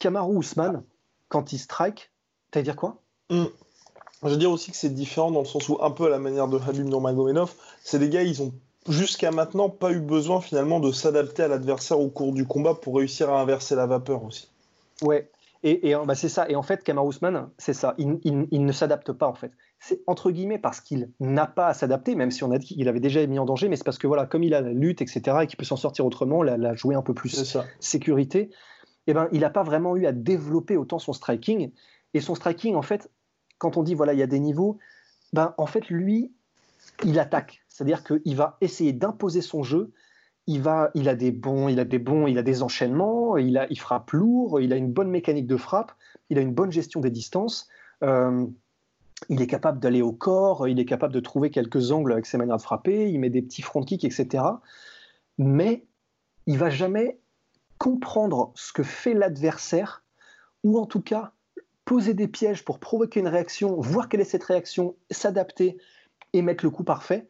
Kamaru Usman, quand il strike, tu dire quoi? Hmm. Je veux dire aussi que c'est différent dans le sens où, un peu à la manière de Habib Nurmagomedov, c'est des gars, ils ont jusqu'à maintenant pas eu besoin finalement de s'adapter à l'adversaire au cours du combat pour réussir à inverser la vapeur aussi. Ouais, et, bah c'est ça. Et en fait, Kamar Ousmane, c'est ça. Il, ne s'adapte pas en fait. C'est entre guillemets parce qu'il n'a pas à s'adapter, même si on a dit qu'il avait déjà mis en danger, mais c'est parce que voilà, comme il a la lutte, etc., et qu'il peut s'en sortir autrement, la, la jouer un peu plus sécurité. Et eh ben, il n'a pas vraiment eu à développer autant son striking. Et son striking, en fait, quand on dit voilà, il y a des niveaux, ben, en fait, lui, il attaque. C'est-à-dire qu'il va essayer d'imposer son jeu. Il, va, il a des bons, il a des bons, il a des enchaînements, il, a, il frappe lourd, il a une bonne mécanique de frappe, il a une bonne gestion des distances. Euh, il est capable d'aller au corps, il est capable de trouver quelques angles avec ses manières de frapper, il met des petits front kicks, etc. Mais il va jamais comprendre ce que fait l'adversaire, ou en tout cas poser des pièges pour provoquer une réaction, voir quelle est cette réaction, s'adapter et mettre le coup parfait,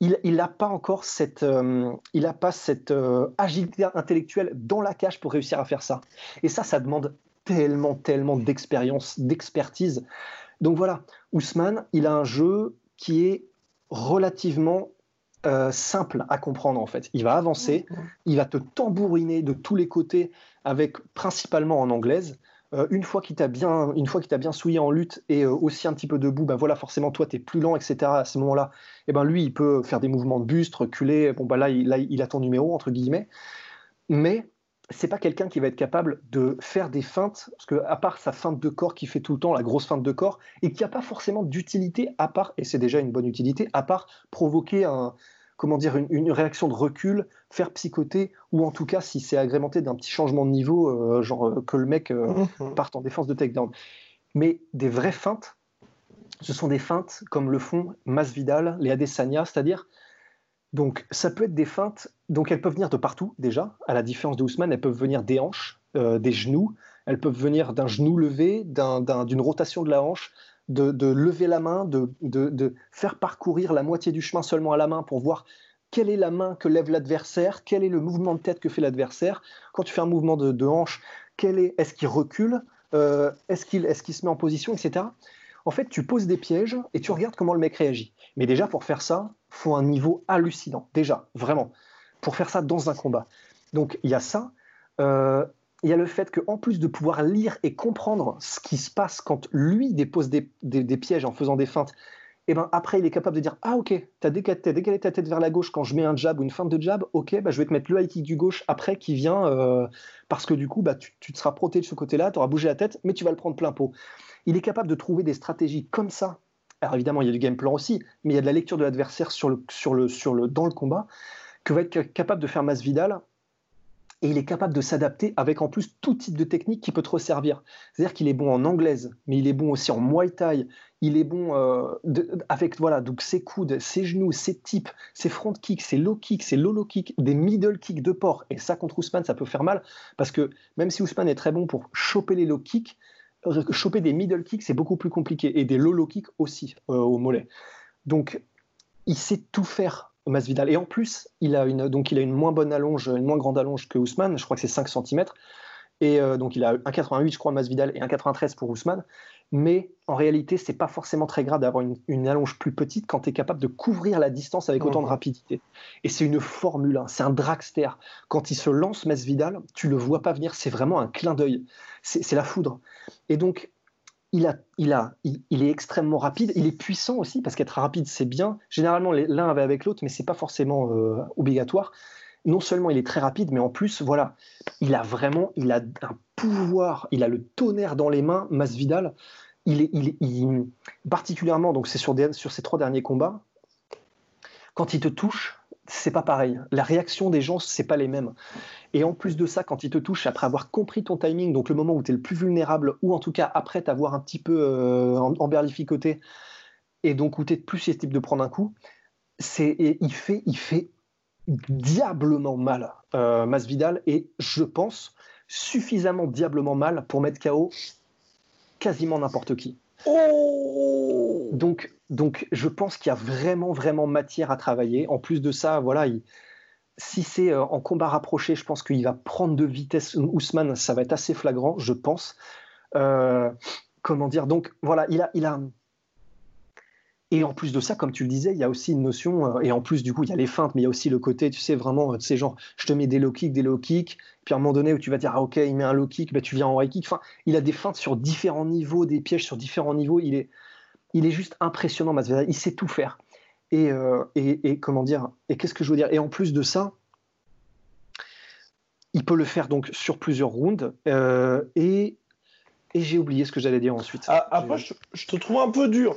il n'a pas encore cette, euh, il a pas cette euh, agilité intellectuelle dans la cage pour réussir à faire ça. Et ça, ça demande tellement, tellement d'expérience, d'expertise. Donc voilà, Ousmane, il a un jeu qui est relativement euh, simple à comprendre en fait. Il va avancer, il va te tambouriner de tous les côtés avec principalement en anglaise. Euh, une fois qu'il t'a bien, une fois qu'il t'a bien souillé en lutte et euh, aussi un petit peu debout, ben voilà, forcément toi tu es plus lent, etc. À ce moment-là, et eh ben lui il peut faire des mouvements de buste, reculer. Bon bah là il, a ton numéro entre guillemets, mais c'est pas quelqu'un qui va être capable de faire des feintes, parce que à part sa feinte de corps qui fait tout le temps, la grosse feinte de corps, et qui a pas forcément d'utilité à part, et c'est déjà une bonne utilité, à part provoquer un, comment dire, une, réaction de recul, faire psychoter, ou en tout cas, si c'est agrémenté d'un petit changement de niveau, euh, genre euh, que le mec euh, mhm. parte en défense de takedown. Mais des vraies feintes, ce sont des feintes comme le font Masvidal, les Adesanya, c'est-à-dire, donc ça peut être des feintes, donc elles peuvent venir de partout déjà, à la différence de Ousmane, elles peuvent venir des hanches, des genoux, elles peuvent venir d'un genou levé, d'une rotation de la hanche, de, lever la main, de, faire parcourir la moitié du chemin seulement à la main pour voir quelle est la main que lève l'adversaire, quel est le mouvement de tête que fait l'adversaire. Quand tu fais un mouvement de, hanche, quel est, est-ce qu'il recule, euh, est-ce qu'il est se met en position, etc. En fait, tu poses des pièges et tu regardes comment le mec réagit. Mais déjà, pour faire ça, faut un niveau hallucinant. Déjà, vraiment. Pour faire ça dans un combat. Donc, il y a ça. Euh, il y a le fait qu'en plus de pouvoir lire et comprendre ce qui se passe quand lui dépose des, pièges en faisant des feintes, et eh ben après il est capable de dire ah ok t'as décalé, décalé ta tête vers la gauche quand je mets un jab ou une feinte de jab ok bah, je vais te mettre le high kick du gauche après qui vient euh, parce que du coup bah, tu, te seras protégé de ce côté là tu auras bougé la tête mais tu vas le prendre plein pot. Il est capable de trouver des stratégies comme ça. Alors évidemment il y a du game plan aussi mais il y a de la lecture de l'adversaire sur le, sur le, sur le, dans le combat que va être capable de faire Masvidal et il est capable de s'adapter avec en plus tout type de technique qui peut te resservir. C'est-à-dire qu'il est bon en anglaise, mais il est bon aussi en muay thai. Il est bon euh, avec voilà donc ses coudes, ses genoux, ses tips, ses front kicks, ses low kicks, ses low low kicks, des middle kicks de port. Et ça contre Ousmane, ça peut faire mal parce que même si Ousmane est très bon pour choper les low kicks, euh, choper des middle kicks c'est beaucoup plus compliqué et des low low kicks aussi euh, au mollet. Donc il sait tout faire Masvidal. Et en plus, il a une, donc il a une moins bonne allonge, une moins grande allonge que Ousmane. Je crois que c'est 5 cm. Et euh, donc il a 1,88 je crois Masvidal et 1,93 pour Ousmane. Mais en réalité, c'est pas forcément très grave d'avoir une, allonge plus petite quand tu es capable de couvrir la distance avec autant de rapidité. Et c'est une formule, hein. c'est un dragster. Quand il se lance Masvidal, tu le vois pas venir, c'est vraiment un clin d'œil. C'est la foudre. Et donc, il, a, il, a, il, est extrêmement rapide, il est puissant aussi, parce qu'être rapide, c'est bien. Généralement, l'un va avec l'autre, mais c'est pas forcément euh, obligatoire. Non seulement il est très rapide, mais en plus, voilà, il a vraiment il a un pouvoir, il a le tonnerre dans les mains, Masvidal. Il est, il, particulièrement, donc c'est sur, sur ces trois derniers combats, quand il te touche, c'est pas pareil. La réaction des gens, c'est pas les mêmes. Et en plus de ça, quand il te touche, après avoir compris ton timing, donc le moment où tu es le plus vulnérable, ou en tout cas après t'avoir un petit peu euh, emberlificoté, et donc où tu es plus susceptible de prendre un coup, c'est, il, fait, il fait diablement mal, euh, Masvidal, et je pense suffisamment diablement mal pour mettre KO quasiment n'importe qui. Oh donc, donc, je pense qu'il y a vraiment, vraiment matière à travailler. En plus de ça, voilà, si c'est euh, en combat rapproché, je pense qu'il va prendre de vitesse Ousmane, ça va être assez flagrant, je pense. Euh, comment dire? Donc, voilà, il a, il a, et en plus de ça, comme tu le disais, il y a aussi une notion, euh, et en plus du coup, il y a les feintes, mais il y a aussi le côté, tu sais, vraiment, tu sais, genre, je te mets des low kicks, des low kicks, puis à un moment donné où tu vas dire, ah ok, il met un low kick, bah, tu viens en high kick. Enfin, il a des feintes sur différents niveaux, des pièges sur différents niveaux. Il est, il est juste impressionnant, Masvidal. Il sait tout faire. Et, euh, et, et comment dire, et qu'est-ce que je veux dire? Et en plus de ça, il peut le faire donc sur plusieurs rounds. Euh, et, et j'ai oublié ce que j'allais dire ensuite. Ah, après, je, je, te trouve un peu dur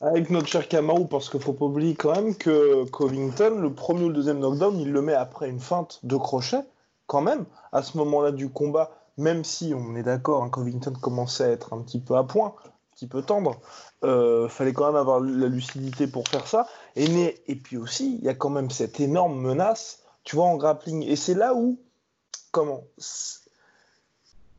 avec notre cher Kamaru, parce qu'il faut pas oublier quand même que Covington, le premier ou le deuxième knockdown, il le met après une feinte de crochet, quand même, à ce moment-là du combat, même si on est d'accord, hein, Covington commençait à être un petit peu à point, un petit peu tendre, euh, fallait quand même avoir la lucidité pour faire ça. Et puis aussi, il y a quand même cette énorme menace, tu vois, en grappling. Et c'est là où, comment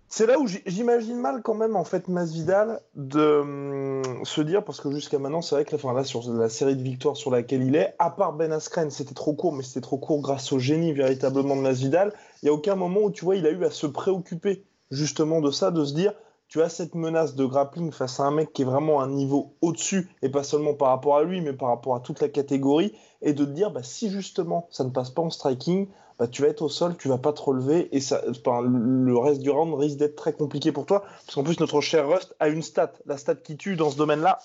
c'est là où j'imagine mal quand même en fait Masvidal de hum, se dire parce que jusqu'à maintenant c'est vrai que enfin, là sur la série de victoires sur laquelle il est, à part Ben Askren c'était trop court mais c'était trop court grâce au génie véritablement de Masvidal, il y a aucun moment où tu vois il a eu à se préoccuper justement de ça, de se dire tu as cette menace de grappling face à un mec qui est vraiment un niveau au-dessus, et pas seulement par rapport à lui, mais par rapport à toute la catégorie, et de te dire, bah, si justement ça ne passe pas en striking, bah, tu vas être au sol, tu vas pas te relever, et ça, le reste du round risque d'être très compliqué pour toi, parce qu'en plus notre cher Rust a une stat, la stat qui tue dans ce domaine-là,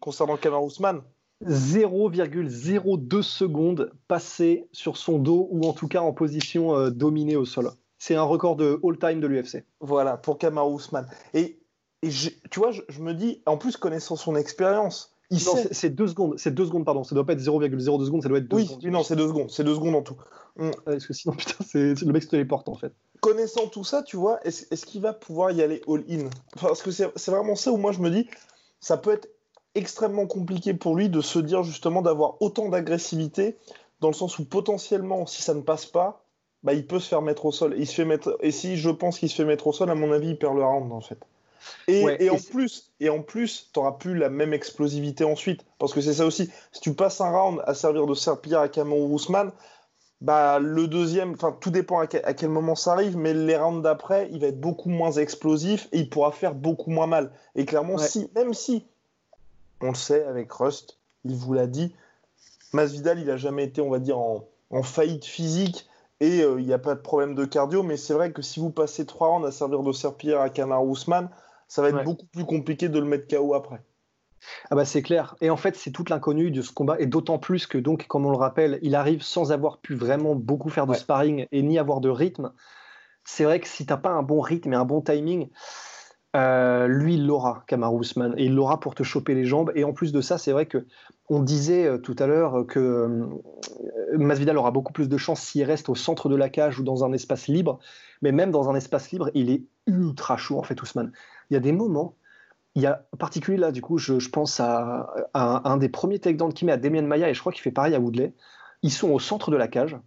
concernant Kamar Ousmane. 0,02 secondes passées sur son dos, ou en tout cas en position euh, dominée au sol. C'est un record de all-time de l'UFC. Voilà, pour Kamaru Usman. Et, tu vois, je, me dis, en plus connaissant son expérience, il c'est deux secondes, c'est deux secondes, pardon. Ça doit pas être 0,02 secondes, ça doit être deux oui, secondes. Oui, non, c'est deux secondes, c'est deux secondes en tout. Mm. Parce que sinon, putain, c'est le mec se téléporte en fait. Connaissant tout ça, tu vois, est-ce qu'il va pouvoir y aller all-in? Parce que c'est vraiment ça où moi je me dis, ça peut être extrêmement compliqué pour lui de se dire justement d'avoir autant d'agressivité, dans le sens où potentiellement, si ça ne passe pas, bah, il peut se faire mettre au sol. Il se fait mettre... Et si je pense qu'il se fait mettre au sol, à mon avis, il perd le round en fait. Et, et, en plus, et en plus, t'auras plus la même explosivité ensuite, parce que c'est ça aussi. Si tu passes un round à servir de serpillère à Cameron Ousmane, bah le deuxième, enfin tout dépend à quel, moment ça arrive, mais les rounds d'après, il va être beaucoup moins explosif et il pourra faire beaucoup moins mal. Et clairement, si, même si, on le sait avec Rust, il vous l'a dit, Masvidal, il a jamais été, on va dire, en, en faillite physique et euh, il n'y a pas de problème de cardio, mais c'est vrai que si vous passez trois rounds à servir de serpillère à Kamar Ousmane, ça va être beaucoup plus compliqué de le mettre KO après. Ah bah c'est clair. Et en fait, c'est toute l'inconnue de ce combat, et d'autant plus que, donc, comme on le rappelle, il arrive sans avoir pu vraiment beaucoup faire de sparring et ni avoir de rythme. C'est vrai que si tu n'as pas un bon rythme et un bon timing, euh, lui, il l'aura, Kamar Ousmane, et il l'aura pour te choper les jambes. Et en plus de ça, c'est vrai que on disait euh, tout à l'heure que euh, Masvidal aura beaucoup plus de chance s'il reste au centre de la cage ou dans un espace libre. Mais même dans un espace libre, il est ultra chaud en fait, Ousmane. Il y a des moments, il y a en particulier là, du coup, je, pense à, un des premiers takedowns qu'il met à Demian Maya et je crois qu'il fait pareil à Woodley. Ils sont au centre de la cage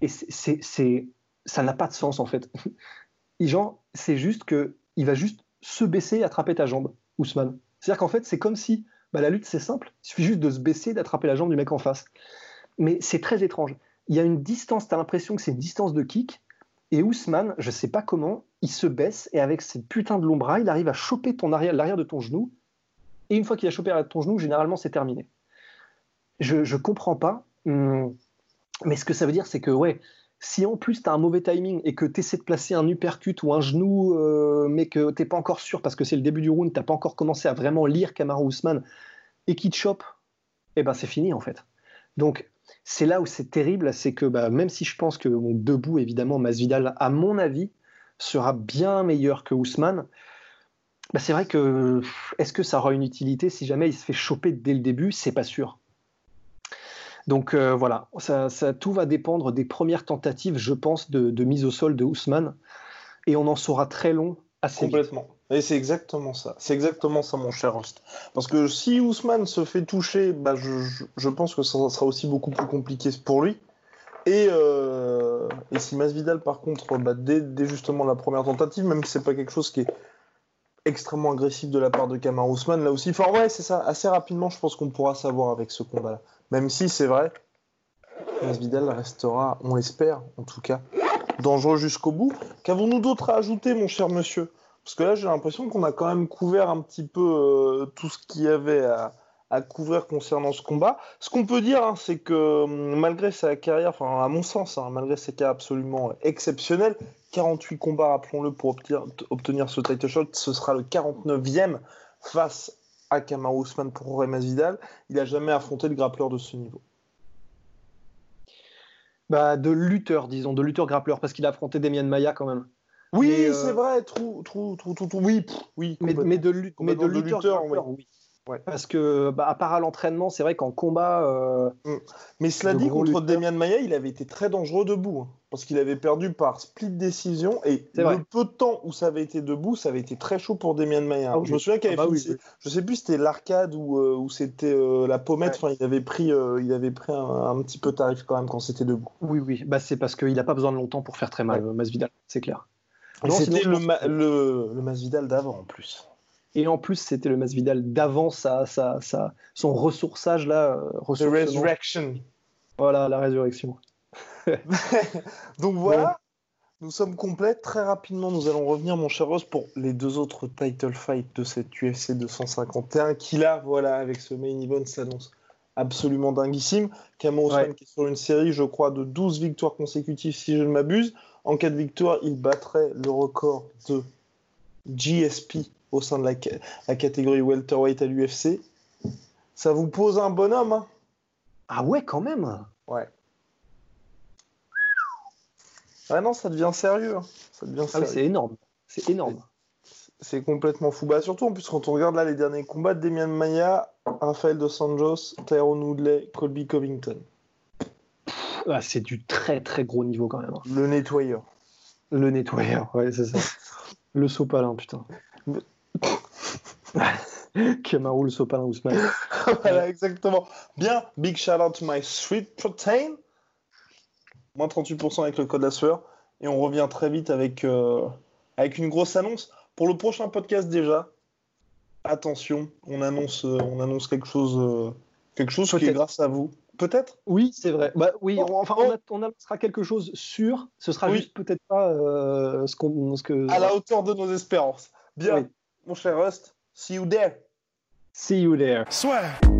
et c'est, ça n'a pas de sens en fait. Genre, c'est juste que il va juste se baisser et attraper ta jambe, Ousmane. C'est-à-dire qu'en fait, c'est comme si bah, la lutte, c'est simple. Il suffit juste de se baisser, d'attraper la jambe du mec en face. Mais c'est très étrange. Il y a une distance, tu as l'impression que c'est une distance de kick. Et Ousmane, je sais pas comment, il se baisse et avec cette putain de long bras, il arrive à choper ton arrière, l'arrière de ton genou. Et une fois qu'il a chopé l'arrière de ton genou, généralement, c'est terminé. Je, je comprends pas. Hum, mais ce que ça veut dire, c'est que, ouais, si en plus tu as un mauvais timing et que tu essaies de placer un uppercut ou un genou, euh, mais que t'es pas encore sûr parce que c'est le début du round, t'as pas encore commencé à vraiment lire Kamaru Usman et qu'il te chope, eh ben c'est fini en fait. Donc c'est là où c'est terrible, c'est que bah, même si je pense que debout, évidemment, Masvidal, à mon avis, sera bien meilleur que Ousmane, bah, c'est vrai que est-ce que ça aura une utilité si jamais il se fait choper dès le début? C'est pas sûr. Donc euh, voilà, tout va dépendre des premières tentatives, je pense, de, mise au sol de Ousmane. Et on en saura très long assez Complètement. Et c'est exactement ça. C'est exactement ça, mon cher Host. Parce que si Ousmane se fait toucher, bah, je, pense que ça sera aussi beaucoup plus compliqué pour lui. Et, euh, et si Masvidal, par contre, bah, dès, justement la première tentative, même si c'est pas quelque chose qui est extrêmement agressif de la part de Kamar Ousmane, là aussi, enfin ouais, c'est ça. Assez rapidement, je pense qu'on pourra savoir avec ce combat-là. Même si c'est vrai, Masvidal restera, on l'espère en tout cas, dangereux jusqu'au bout. Qu'avons-nous d'autre à ajouter, mon cher monsieur? Parce que là, j'ai l'impression qu'on a quand même couvert un petit peu euh, tout ce qu'il y avait à, couvrir concernant ce combat. Ce qu'on peut dire, hein, c'est que hum, malgré sa carrière, enfin à mon sens, hein, malgré sa carrière absolument exceptionnelle, 48 combats, rappelons-le, pour obtenir, ce title shot, ce sera le 49e face à Kamaru Usman pour Jorge Vidal. Il n'a jamais affronté le grappleur de ce niveau. Bah, de lutteur, disons, de lutteur grappleur, parce qu'il a affronté Demian Maya quand même. Oui, euh, c'est vrai, trou, trou, trou, trou, oui, oui. Mais, mais, de, mais de, lutteur, oui. Parce que, bah, à part à l'entraînement, c'est vrai qu'en combat. Euh, mm. Mais cela dit, contre Demian Maia, il avait été très dangereux debout. Hein, parce qu'il avait perdu par split décision. Et le peu de temps où ça avait été debout, ça avait été très chaud pour Demian Maia. Ah je me souviens qu'il avait ah bah Je sais plus si c'était l'arcade ou, euh, c'était la pommette. Enfin, il avait pris, il avait pris un, petit peu tarif quand même quand c'était debout. Oui, oui. Bah, c'est parce qu'il n'a pas besoin de longtemps pour faire très mal, Masvidal. C'est clair. C'était le, le, le Masvidal d'avant en plus. Et en plus, c'était le Masvidal d'avant sa, sa, son ressourçage là. Euh, The resurrection. Voilà, la résurrection. Donc voilà, nous sommes complets. Très rapidement, nous allons revenir, mon cher Rose, pour les deux autres title fights de cette UFC 251 qui là, voilà, avec ce main event s'annonce absolument dinguissime. Cameron ouais. qui est sur une série, je crois, de 12 victoires consécutives, si je ne m'abuse. En cas de victoire, il battrait le record de GSP au sein de la, catégorie welterweight à l'UFC. Ça vous pose un bonhomme hein? Ah ouais, quand même Ouais. Ah non, ça devient sérieux. Hein. Ça devient ah c'est énorme. C'est énorme. C'est complètement fou. Bah, surtout en plus quand on regarde là les derniers combats de Demian Maia, Rafael Dos Santos, Tyrone Woodley, Colby Covington. Ah, c'est du très très gros niveau quand même. Hein. Le nettoyeur. Le nettoyeur, ouais, c'est ça. le sopalin, putain. Kamaru, le sopalin Ousmane. voilà, exactement. Bien, big shout out to my sweet protein. Moins 38% avec le code la sueur. Et on revient très vite avec, euh, avec une grosse annonce. Pour le prochain podcast déjà, attention, on annonce, euh, on annonce quelque chose, euh, quelque chose qui est grâce à vous. Peut-être? Oui, c'est vrai. Bah, oui, on, enfin, on, on, annoncera quelque chose sûr. Ce sera juste peut-être pas euh, ce, qu'on, ce que. À la hauteur de nos espérances. Bien, mon cher Rust, see you there. See you there. Soit.